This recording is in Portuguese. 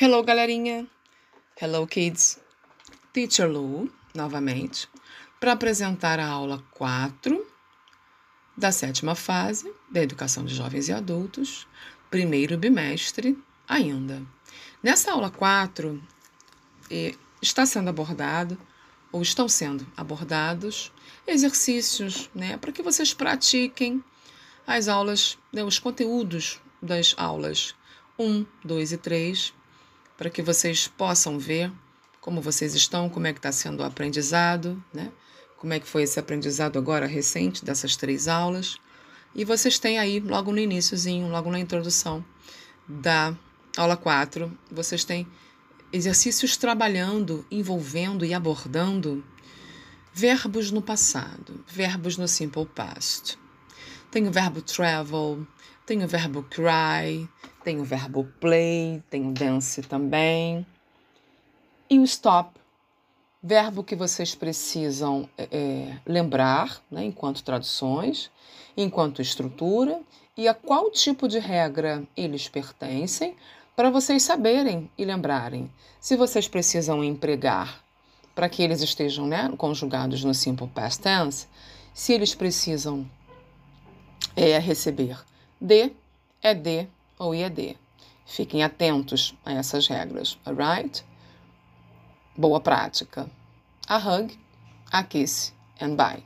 Hello, galerinha! Hello, kids! Teacher Lu, novamente, para apresentar a aula 4 da sétima fase da Educação de Jovens e Adultos, primeiro bimestre ainda. Nessa aula 4, está sendo abordado, ou estão sendo abordados, exercícios né, para que vocês pratiquem as aulas, né, os conteúdos das aulas 1, 2 e 3 para que vocês possam ver como vocês estão, como é que está sendo o aprendizado, né? Como é que foi esse aprendizado agora recente dessas três aulas. E vocês têm aí, logo no iníciozinho, logo na introdução da aula 4, vocês têm exercícios trabalhando, envolvendo e abordando verbos no passado, verbos no simple past. Tem o verbo travel, tem o verbo cry, tem o verbo play, tem o dance também. E o stop, verbo que vocês precisam é, é, lembrar, né, enquanto traduções, enquanto estrutura, e a qual tipo de regra eles pertencem, para vocês saberem e lembrarem. Se vocês precisam empregar para que eles estejam né, conjugados no simple past tense, se eles precisam é, receber de, é de ou IED. Fiquem atentos a essas regras, alright? Boa prática. A hug, a kiss and bye.